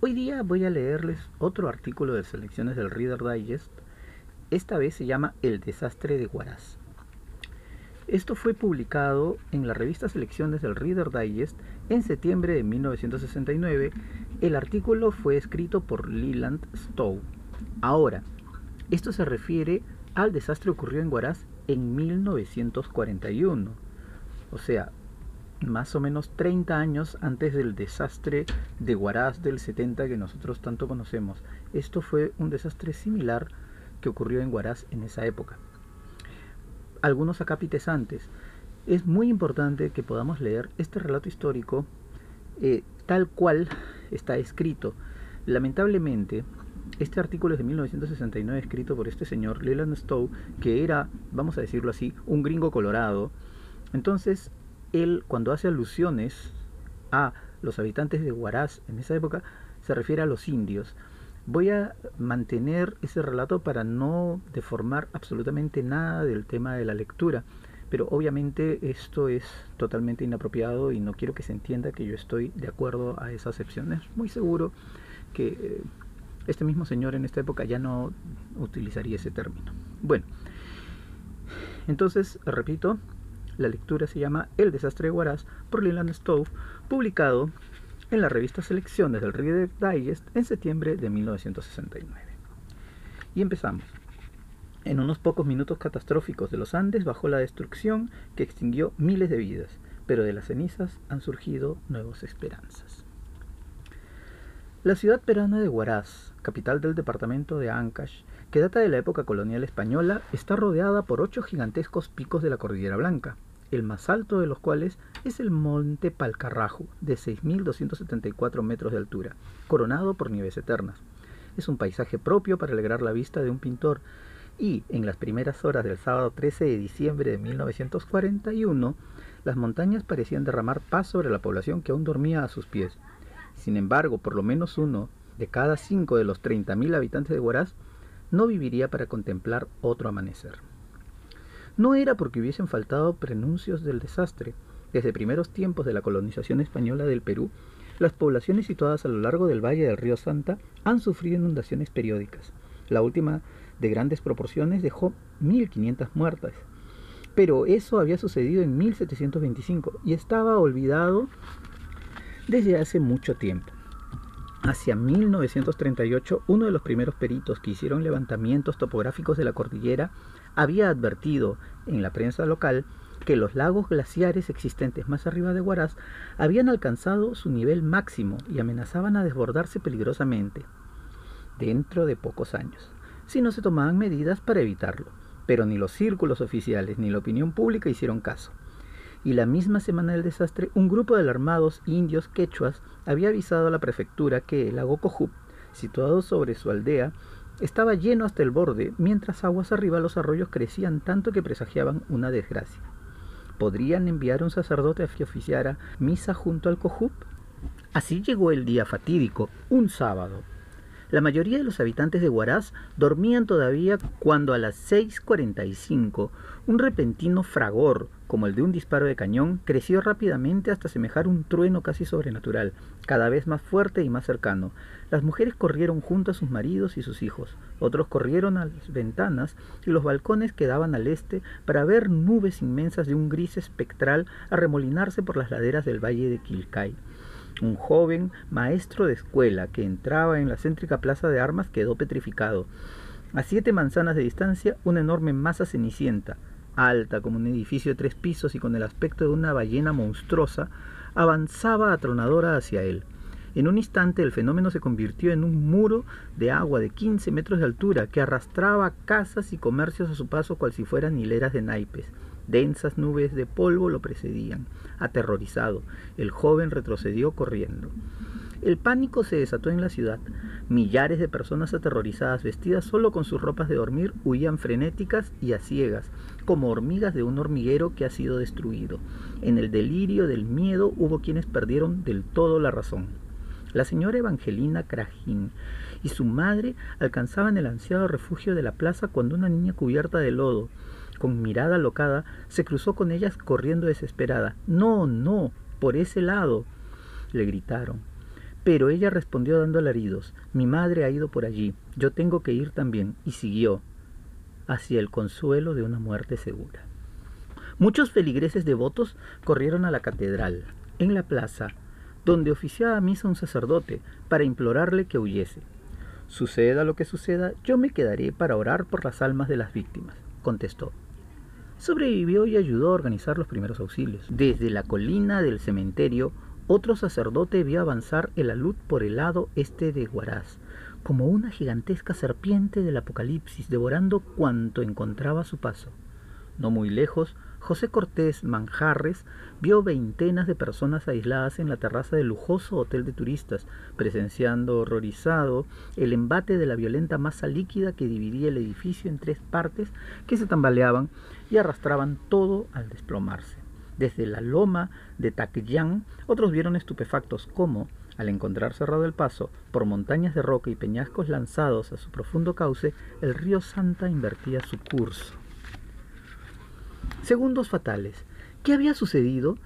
Hoy día voy a leerles otro artículo de selecciones del Reader Digest. Esta vez se llama El desastre de Huaraz. Esto fue publicado en la revista Selecciones del Reader Digest en septiembre de 1969. El artículo fue escrito por Leland Stowe. Ahora, esto se refiere al desastre ocurrido en Huaraz en 1941. O sea, más o menos 30 años antes del desastre de Huaraz del 70 que nosotros tanto conocemos. Esto fue un desastre similar que ocurrió en Huaraz en esa época algunos acápites antes. Es muy importante que podamos leer este relato histórico eh, tal cual está escrito. Lamentablemente, este artículo es de 1969 escrito por este señor Leland Stowe, que era, vamos a decirlo así, un gringo colorado. Entonces, él cuando hace alusiones a los habitantes de Huaraz en esa época, se refiere a los indios. Voy a mantener ese relato para no deformar absolutamente nada del tema de la lectura, pero obviamente esto es totalmente inapropiado y no quiero que se entienda que yo estoy de acuerdo a esas excepciones. Muy seguro que eh, este mismo señor en esta época ya no utilizaría ese término. Bueno, entonces, repito, la lectura se llama El desastre de Huaraz por Leland Stowe, publicado en la revista Selecciones del Reader Digest en septiembre de 1969. Y empezamos. En unos pocos minutos catastróficos de los Andes bajó la destrucción que extinguió miles de vidas, pero de las cenizas han surgido nuevas esperanzas. La ciudad peruana de Huaraz, capital del departamento de Ancash, que data de la época colonial española, está rodeada por ocho gigantescos picos de la Cordillera Blanca, el más alto de los cuales es el monte Palcarrajo, de 6.274 metros de altura, coronado por nieves eternas. Es un paisaje propio para alegrar la vista de un pintor y, en las primeras horas del sábado 13 de diciembre de 1941, las montañas parecían derramar paz sobre la población que aún dormía a sus pies. Sin embargo, por lo menos uno de cada cinco de los 30.000 habitantes de Huaraz no viviría para contemplar otro amanecer. No era porque hubiesen faltado prenuncios del desastre. Desde primeros tiempos de la colonización española del Perú, las poblaciones situadas a lo largo del valle del río Santa han sufrido inundaciones periódicas. La última, de grandes proporciones, dejó 1.500 muertas. Pero eso había sucedido en 1725 y estaba olvidado desde hace mucho tiempo. Hacia 1938, uno de los primeros peritos que hicieron levantamientos topográficos de la cordillera había advertido en la prensa local que los lagos glaciares existentes más arriba de Huaraz habían alcanzado su nivel máximo y amenazaban a desbordarse peligrosamente dentro de pocos años, si no se tomaban medidas para evitarlo. Pero ni los círculos oficiales ni la opinión pública hicieron caso. Y la misma semana del desastre, un grupo de alarmados indios quechuas había avisado a la prefectura que el lago Cojup, situado sobre su aldea, estaba lleno hasta el borde, mientras aguas arriba los arroyos crecían tanto que presagiaban una desgracia. ¿Podrían enviar un sacerdote a que oficiara misa junto al Cojup? Así llegó el día fatídico, un sábado, la mayoría de los habitantes de Huaraz dormían todavía cuando a las 6.45 un repentino fragor, como el de un disparo de cañón, creció rápidamente hasta semejar un trueno casi sobrenatural, cada vez más fuerte y más cercano. Las mujeres corrieron junto a sus maridos y sus hijos, otros corrieron a las ventanas y los balcones que daban al este para ver nubes inmensas de un gris espectral arremolinarse por las laderas del valle de Quilcay. Un joven maestro de escuela que entraba en la céntrica plaza de armas quedó petrificado. A siete manzanas de distancia, una enorme masa cenicienta, alta como un edificio de tres pisos y con el aspecto de una ballena monstruosa, avanzaba atronadora hacia él. En un instante el fenómeno se convirtió en un muro de agua de 15 metros de altura que arrastraba casas y comercios a su paso cual si fueran hileras de naipes. Densas nubes de polvo lo precedían. Aterrorizado, el joven retrocedió corriendo. El pánico se desató en la ciudad. Millares de personas aterrorizadas, vestidas solo con sus ropas de dormir, huían frenéticas y a ciegas, como hormigas de un hormiguero que ha sido destruido. En el delirio del miedo hubo quienes perdieron del todo la razón. La señora Evangelina Crajín y su madre alcanzaban el ansiado refugio de la plaza cuando una niña cubierta de lodo, con mirada alocada, se cruzó con ellas corriendo desesperada. No, no, por ese lado, le gritaron. Pero ella respondió dando alaridos, mi madre ha ido por allí, yo tengo que ir también, y siguió hacia el consuelo de una muerte segura. Muchos feligreses devotos corrieron a la catedral, en la plaza, donde oficiaba misa un sacerdote, para implorarle que huyese. Suceda lo que suceda, yo me quedaré para orar por las almas de las víctimas, contestó. Sobrevivió y ayudó a organizar los primeros auxilios. Desde la colina del cementerio, otro sacerdote vio avanzar el alud por el lado este de Huaraz, como una gigantesca serpiente del Apocalipsis, devorando cuanto encontraba a su paso. No muy lejos, José Cortés Manjarres vio veintenas de personas aisladas en la terraza del lujoso hotel de turistas, presenciando horrorizado el embate de la violenta masa líquida que dividía el edificio en tres partes que se tambaleaban y arrastraban todo al desplomarse. Desde la loma de Taquillán, otros vieron estupefactos cómo, al encontrar cerrado el paso por montañas de roca y peñascos lanzados a su profundo cauce, el río Santa invertía su curso. Segundos fatales. ¿Qué había sucedido?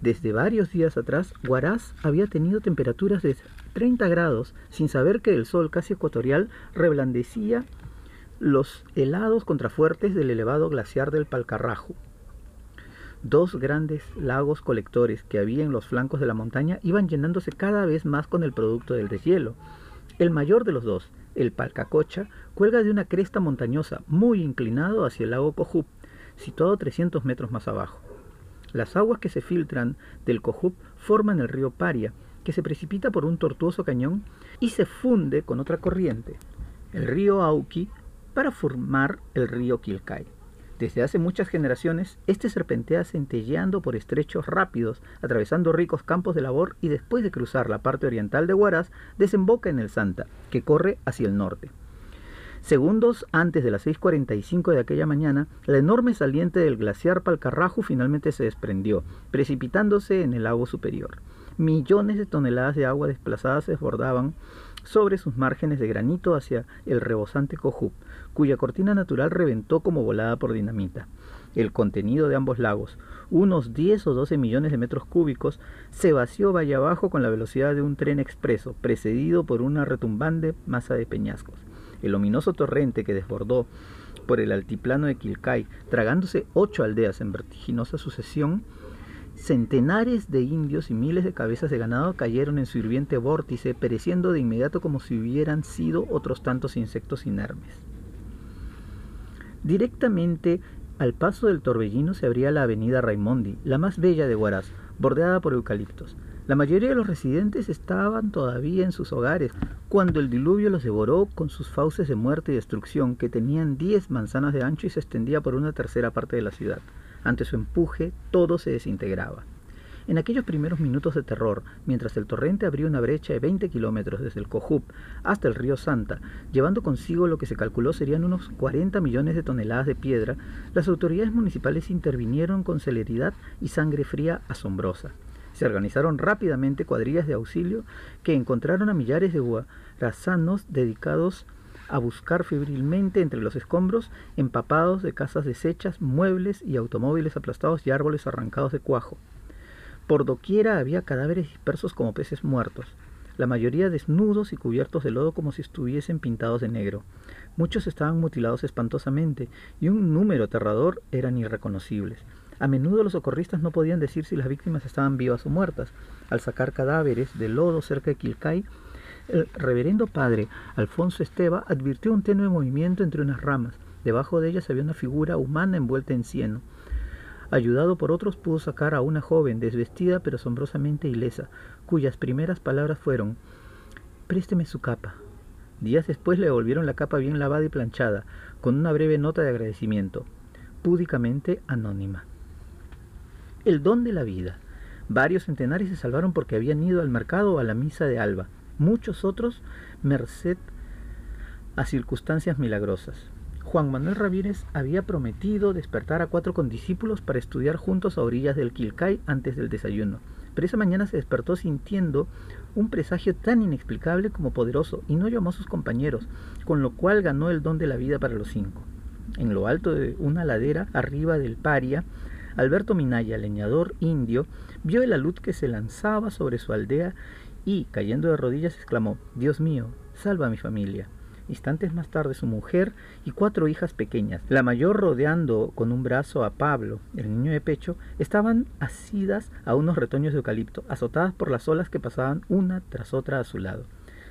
Desde varios días atrás, Huaraz había tenido temperaturas de 30 grados sin saber que el sol casi ecuatorial reblandecía los helados contrafuertes del elevado glaciar del Palcarrajo. Dos grandes lagos colectores que había en los flancos de la montaña iban llenándose cada vez más con el producto del deshielo. El mayor de los dos, el Palcacocha, cuelga de una cresta montañosa muy inclinado hacia el lago Cojup, situado 300 metros más abajo. Las aguas que se filtran del Cojup forman el río Paria, que se precipita por un tortuoso cañón y se funde con otra corriente, el río Auqui, para formar el río Quilcay. Desde hace muchas generaciones, este serpentea centelleando por estrechos rápidos, atravesando ricos campos de labor y después de cruzar la parte oriental de Huaraz, desemboca en el Santa, que corre hacia el norte. Segundos antes de las 6.45 de aquella mañana, la enorme saliente del glaciar Palcarrajo finalmente se desprendió, precipitándose en el lago superior. Millones de toneladas de agua desplazadas se desbordaban sobre sus márgenes de granito hacia el rebosante Cojup, cuya cortina natural reventó como volada por dinamita. El contenido de ambos lagos, unos 10 o 12 millones de metros cúbicos, se vació valle abajo con la velocidad de un tren expreso, precedido por una retumbante masa de peñascos. El ominoso torrente que desbordó por el altiplano de Quilcay, tragándose ocho aldeas en vertiginosa sucesión, Centenares de indios y miles de cabezas de ganado cayeron en su hirviente vórtice, pereciendo de inmediato como si hubieran sido otros tantos insectos inermes. Directamente al paso del torbellino se abría la avenida Raimondi, la más bella de Huaraz, bordeada por eucaliptos. La mayoría de los residentes estaban todavía en sus hogares cuando el diluvio los devoró con sus fauces de muerte y destrucción que tenían diez manzanas de ancho y se extendía por una tercera parte de la ciudad. Ante su empuje, todo se desintegraba. En aquellos primeros minutos de terror, mientras el torrente abrió una brecha de 20 kilómetros desde el Cojup hasta el río Santa, llevando consigo lo que se calculó serían unos 40 millones de toneladas de piedra, las autoridades municipales intervinieron con celeridad y sangre fría asombrosa. Se organizaron rápidamente cuadrillas de auxilio que encontraron a millares de guarazanos dedicados a buscar febrilmente entre los escombros empapados de casas deshechas, muebles y automóviles aplastados y árboles arrancados de cuajo. Por doquiera había cadáveres dispersos como peces muertos, la mayoría desnudos y cubiertos de lodo como si estuviesen pintados de negro. Muchos estaban mutilados espantosamente y un número aterrador eran irreconocibles. A menudo los socorristas no podían decir si las víctimas estaban vivas o muertas. Al sacar cadáveres de lodo cerca de Quilcay, el reverendo padre Alfonso Esteba advirtió un tenue movimiento entre unas ramas. Debajo de ellas había una figura humana envuelta en cieno. Ayudado por otros pudo sacar a una joven desvestida pero asombrosamente ilesa, cuyas primeras palabras fueron Présteme su capa. Días después le devolvieron la capa bien lavada y planchada, con una breve nota de agradecimiento, púdicamente anónima. El don de la vida. Varios centenares se salvaron porque habían ido al mercado o a la misa de alba muchos otros merced a circunstancias milagrosas. Juan Manuel Ramírez había prometido despertar a cuatro condiscípulos para estudiar juntos a orillas del Quilcay antes del desayuno, pero esa mañana se despertó sintiendo un presagio tan inexplicable como poderoso y no llamó a sus compañeros, con lo cual ganó el don de la vida para los cinco. En lo alto de una ladera arriba del Paria, Alberto Minaya, leñador indio, vio el alud que se lanzaba sobre su aldea y, cayendo de rodillas, exclamó, Dios mío, salva a mi familia. Instantes más tarde su mujer y cuatro hijas pequeñas, la mayor rodeando con un brazo a Pablo, el niño de pecho, estaban asidas a unos retoños de eucalipto, azotadas por las olas que pasaban una tras otra a su lado.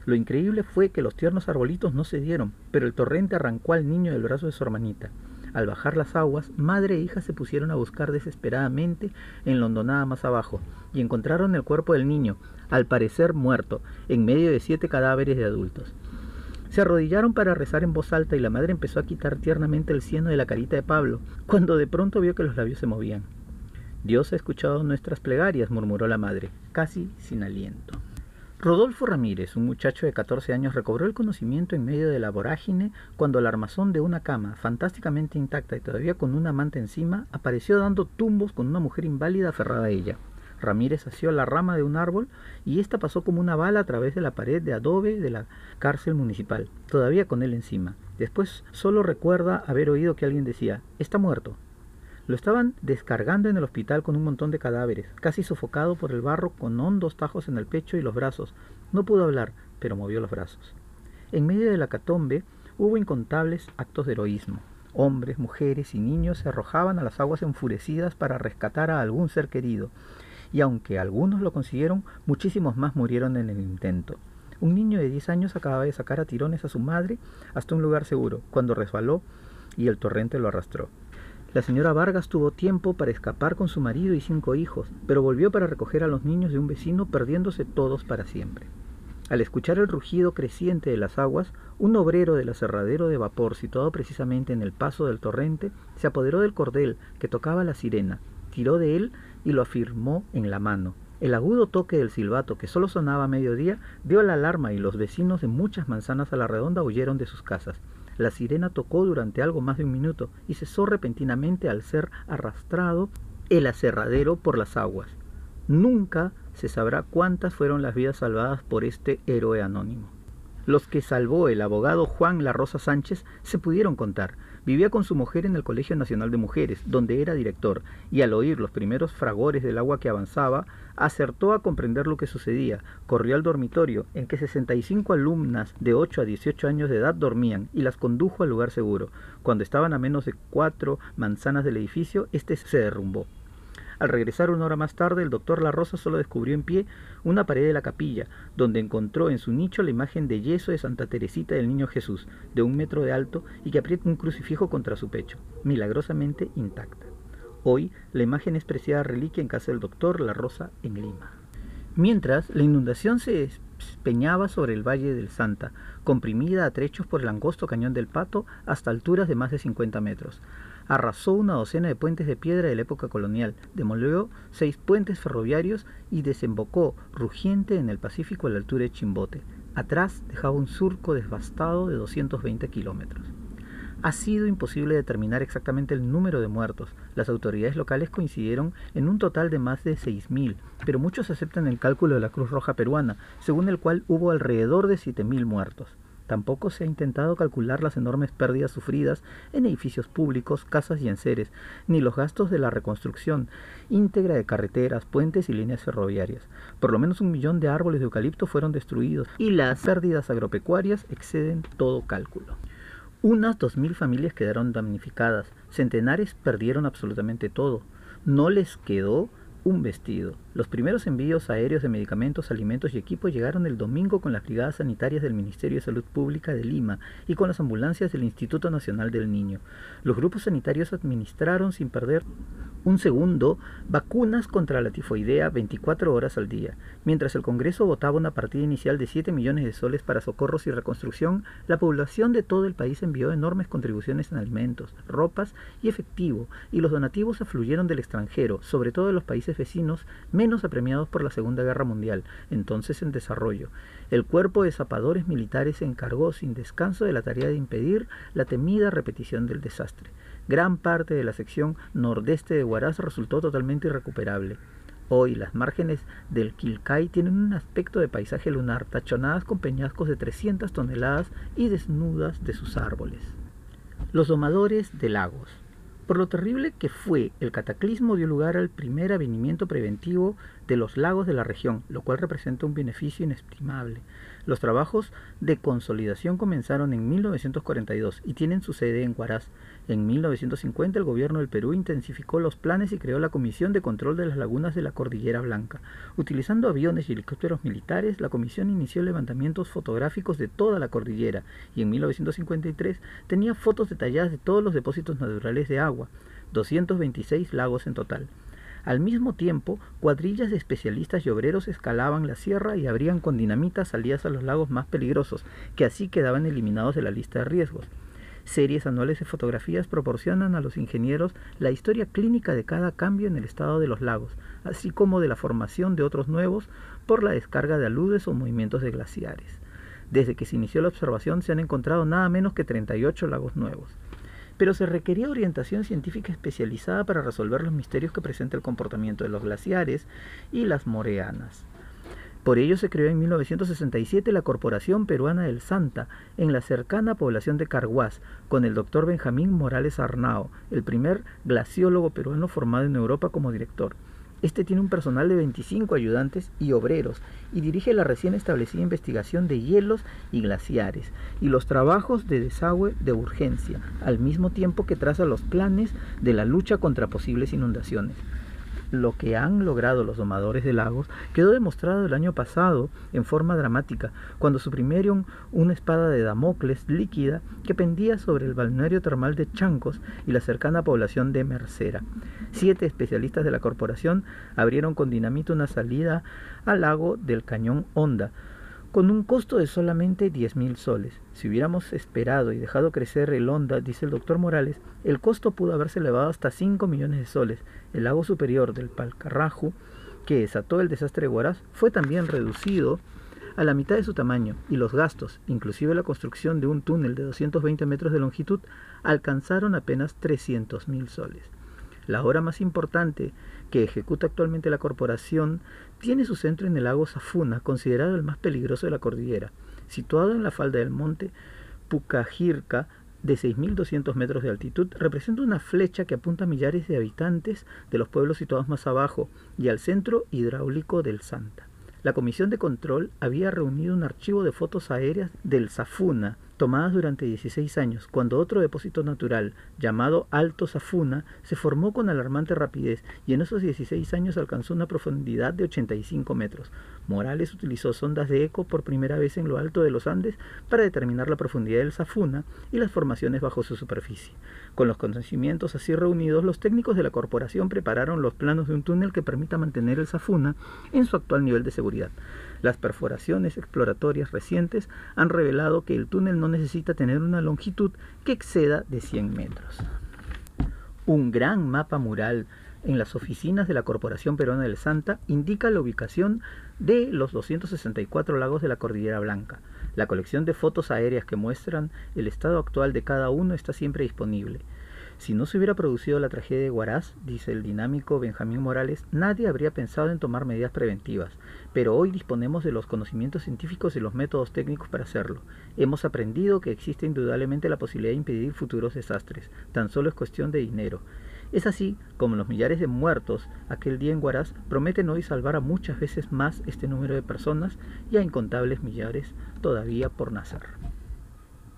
Lo increíble fue que los tiernos arbolitos no cedieron, pero el torrente arrancó al niño del brazo de su hermanita. Al bajar las aguas, madre e hija se pusieron a buscar desesperadamente en la hondonada más abajo, y encontraron el cuerpo del niño, al parecer muerto, en medio de siete cadáveres de adultos. Se arrodillaron para rezar en voz alta y la madre empezó a quitar tiernamente el cieno de la carita de Pablo, cuando de pronto vio que los labios se movían. Dios ha escuchado nuestras plegarias, murmuró la madre, casi sin aliento. Rodolfo Ramírez, un muchacho de 14 años, recobró el conocimiento en medio de la vorágine cuando el armazón de una cama, fantásticamente intacta y todavía con una manta encima, apareció dando tumbos con una mujer inválida aferrada a ella. Ramírez asió la rama de un árbol y ésta pasó como una bala a través de la pared de adobe de la cárcel municipal, todavía con él encima. Después solo recuerda haber oído que alguien decía, está muerto. Lo estaban descargando en el hospital con un montón de cadáveres, casi sofocado por el barro con hondos tajos en el pecho y los brazos. No pudo hablar, pero movió los brazos. En medio de la catombe hubo incontables actos de heroísmo. Hombres, mujeres y niños se arrojaban a las aguas enfurecidas para rescatar a algún ser querido y aunque algunos lo consiguieron, muchísimos más murieron en el intento. Un niño de 10 años acababa de sacar a tirones a su madre hasta un lugar seguro, cuando resbaló y el torrente lo arrastró. La señora Vargas tuvo tiempo para escapar con su marido y cinco hijos, pero volvió para recoger a los niños de un vecino, perdiéndose todos para siempre. Al escuchar el rugido creciente de las aguas, un obrero del aserradero de vapor situado precisamente en el paso del torrente se apoderó del cordel que tocaba la sirena, tiró de él y lo afirmó en la mano. El agudo toque del silbato, que solo sonaba a mediodía, dio la alarma y los vecinos de muchas manzanas a la redonda huyeron de sus casas. La sirena tocó durante algo más de un minuto y cesó repentinamente al ser arrastrado el aserradero por las aguas. Nunca se sabrá cuántas fueron las vidas salvadas por este héroe anónimo. Los que salvó el abogado Juan La Rosa Sánchez se pudieron contar, Vivía con su mujer en el Colegio Nacional de Mujeres, donde era director, y al oír los primeros fragores del agua que avanzaba, acertó a comprender lo que sucedía. Corrió al dormitorio, en que 65 alumnas de 8 a 18 años de edad dormían, y las condujo al lugar seguro. Cuando estaban a menos de cuatro manzanas del edificio, este se derrumbó. Al regresar una hora más tarde, el doctor La Rosa solo descubrió en pie una pared de la capilla, donde encontró en su nicho la imagen de yeso de Santa Teresita del Niño Jesús, de un metro de alto y que aprieta un crucifijo contra su pecho, milagrosamente intacta. Hoy, la imagen es preciada reliquia en casa del doctor La Rosa en Lima. Mientras, la inundación se despeñaba sobre el Valle del Santa, comprimida a trechos por el angosto cañón del Pato hasta alturas de más de 50 metros arrasó una docena de puentes de piedra de la época colonial, demolió seis puentes ferroviarios y desembocó rugiente en el Pacífico a la altura de Chimbote. Atrás dejaba un surco devastado de 220 kilómetros. Ha sido imposible determinar exactamente el número de muertos. Las autoridades locales coincidieron en un total de más de 6.000, pero muchos aceptan el cálculo de la Cruz Roja peruana, según el cual hubo alrededor de 7.000 muertos. Tampoco se ha intentado calcular las enormes pérdidas sufridas en edificios públicos, casas y enseres, ni los gastos de la reconstrucción íntegra de carreteras, puentes y líneas ferroviarias. Por lo menos un millón de árboles de eucalipto fueron destruidos y las pérdidas agropecuarias exceden todo cálculo. Unas dos mil familias quedaron damnificadas, centenares perdieron absolutamente todo. No les quedó un vestido. Los primeros envíos aéreos de medicamentos, alimentos y equipos llegaron el domingo con las brigadas sanitarias del Ministerio de Salud Pública de Lima y con las ambulancias del Instituto Nacional del Niño. Los grupos sanitarios administraron sin perder un segundo vacunas contra la tifoidea 24 horas al día. Mientras el Congreso votaba una partida inicial de 7 millones de soles para socorros y reconstrucción, la población de todo el país envió enormes contribuciones en alimentos, ropas y efectivo, y los donativos afluyeron del extranjero, sobre todo de los países vecinos menos apremiados por la Segunda Guerra Mundial, entonces en desarrollo. El cuerpo de zapadores militares se encargó sin descanso de la tarea de impedir la temida repetición del desastre. Gran parte de la sección nordeste de Huaraz resultó totalmente irrecuperable. Hoy las márgenes del Quilcay tienen un aspecto de paisaje lunar, tachonadas con peñascos de 300 toneladas y desnudas de sus árboles. Los domadores de lagos. Por lo terrible que fue, el cataclismo dio lugar al primer avenimiento preventivo de los lagos de la región, lo cual representa un beneficio inestimable. Los trabajos de consolidación comenzaron en 1942 y tienen su sede en Huaraz. En 1950 el gobierno del Perú intensificó los planes y creó la Comisión de Control de las Lagunas de la Cordillera Blanca. Utilizando aviones y helicópteros militares, la comisión inició levantamientos fotográficos de toda la cordillera y en 1953 tenía fotos detalladas de todos los depósitos naturales de agua, 226 lagos en total. Al mismo tiempo, cuadrillas de especialistas y obreros escalaban la sierra y abrían con dinamita salidas a los lagos más peligrosos, que así quedaban eliminados de la lista de riesgos. Series anuales de fotografías proporcionan a los ingenieros la historia clínica de cada cambio en el estado de los lagos, así como de la formación de otros nuevos por la descarga de aludes o movimientos de glaciares. Desde que se inició la observación se han encontrado nada menos que 38 lagos nuevos pero se requería orientación científica especializada para resolver los misterios que presenta el comportamiento de los glaciares y las moreanas. Por ello se creó en 1967 la Corporación Peruana del Santa, en la cercana población de Carhuaz, con el doctor Benjamín Morales Arnao, el primer glaciólogo peruano formado en Europa como director. Este tiene un personal de 25 ayudantes y obreros y dirige la recién establecida investigación de hielos y glaciares y los trabajos de desagüe de urgencia, al mismo tiempo que traza los planes de la lucha contra posibles inundaciones lo que han logrado los domadores de lagos quedó demostrado el año pasado en forma dramática, cuando suprimieron una espada de Damocles líquida que pendía sobre el balneario termal de Chancos y la cercana población de Mercera. Siete especialistas de la corporación abrieron con dinamita una salida al lago del Cañón Honda, con un costo de solamente 10.000 soles. Si hubiéramos esperado y dejado crecer el Honda, dice el doctor Morales, el costo pudo haberse elevado hasta 5 millones de soles. El lago superior del Palcarraju, que desató el desastre de fue también reducido a la mitad de su tamaño y los gastos, inclusive la construcción de un túnel de 220 metros de longitud, alcanzaron apenas 300.000 soles. La obra más importante que ejecuta actualmente la corporación tiene su centro en el lago Safuna, considerado el más peligroso de la cordillera. Situado en la falda del monte Pucajirca, de 6.200 metros de altitud, representa una flecha que apunta a millares de habitantes de los pueblos situados más abajo y al centro hidráulico del Santa. La Comisión de Control había reunido un archivo de fotos aéreas del Safuna, tomadas durante 16 años, cuando otro depósito natural, llamado Alto Safuna, se formó con alarmante rapidez y en esos 16 años alcanzó una profundidad de 85 metros. Morales utilizó sondas de eco por primera vez en lo alto de los Andes para determinar la profundidad del Safuna y las formaciones bajo su superficie. Con los conocimientos así reunidos, los técnicos de la corporación prepararon los planos de un túnel que permita mantener el Safuna en su actual nivel de seguridad. Las perforaciones exploratorias recientes han revelado que el túnel no necesita tener una longitud que exceda de 100 metros. Un gran mapa mural en las oficinas de la Corporación Peruana del Santa indica la ubicación de los 264 lagos de la Cordillera Blanca. La colección de fotos aéreas que muestran el estado actual de cada uno está siempre disponible. Si no se hubiera producido la tragedia de Huaraz, dice el dinámico Benjamín Morales, nadie habría pensado en tomar medidas preventivas, pero hoy disponemos de los conocimientos científicos y los métodos técnicos para hacerlo. Hemos aprendido que existe indudablemente la posibilidad de impedir futuros desastres, tan solo es cuestión de dinero. Es así como los millares de muertos aquel día en Huaraz prometen hoy salvar a muchas veces más este número de personas y a incontables millares todavía por nacer.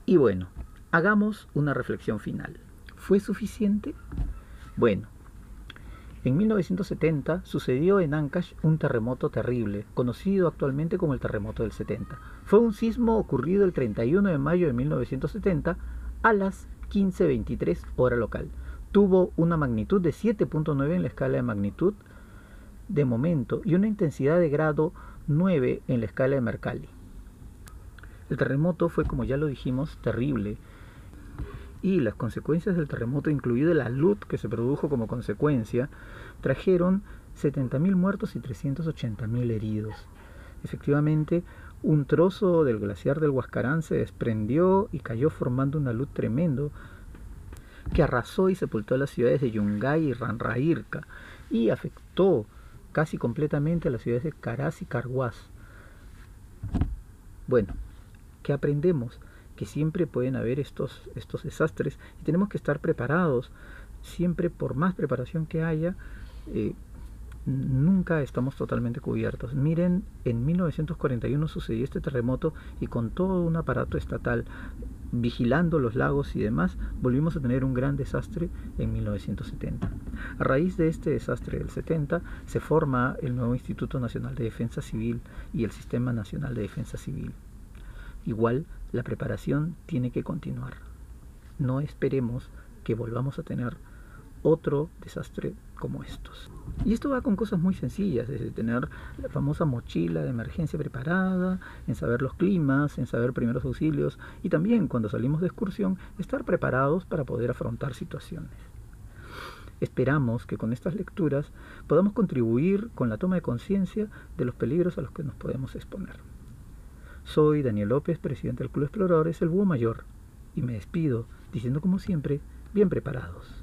Y bueno, hagamos una reflexión final. ¿Fue suficiente? Bueno, en 1970 sucedió en Ancash un terremoto terrible, conocido actualmente como el terremoto del 70. Fue un sismo ocurrido el 31 de mayo de 1970 a las 15.23 hora local. Tuvo una magnitud de 7.9 en la escala de magnitud de momento y una intensidad de grado 9 en la escala de Mercalli. El terremoto fue, como ya lo dijimos, terrible y las consecuencias del terremoto, incluido la luz que se produjo como consecuencia, trajeron 70.000 muertos y 380.000 heridos. Efectivamente, un trozo del glaciar del Huascarán se desprendió y cayó formando una luz tremendo que arrasó y sepultó las ciudades de Yungay y Ranrairca y afectó casi completamente a las ciudades de Caraz y Carhuaz. Bueno, ¿qué aprendemos? que siempre pueden haber estos, estos desastres y tenemos que estar preparados siempre por más preparación que haya, eh, nunca estamos totalmente cubiertos. Miren, en 1941 sucedió este terremoto y con todo un aparato estatal vigilando los lagos y demás, volvimos a tener un gran desastre en 1970. A raíz de este desastre del 70 se forma el nuevo Instituto Nacional de Defensa Civil y el Sistema Nacional de Defensa Civil. Igual, la preparación tiene que continuar. No esperemos que volvamos a tener otro desastre como estos. Y esto va con cosas muy sencillas, desde tener la famosa mochila de emergencia preparada, en saber los climas, en saber primeros auxilios y también cuando salimos de excursión estar preparados para poder afrontar situaciones. Esperamos que con estas lecturas podamos contribuir con la toma de conciencia de los peligros a los que nos podemos exponer. Soy Daniel López, presidente del Club Exploradores El Búho Mayor, y me despido diciendo como siempre, bien preparados.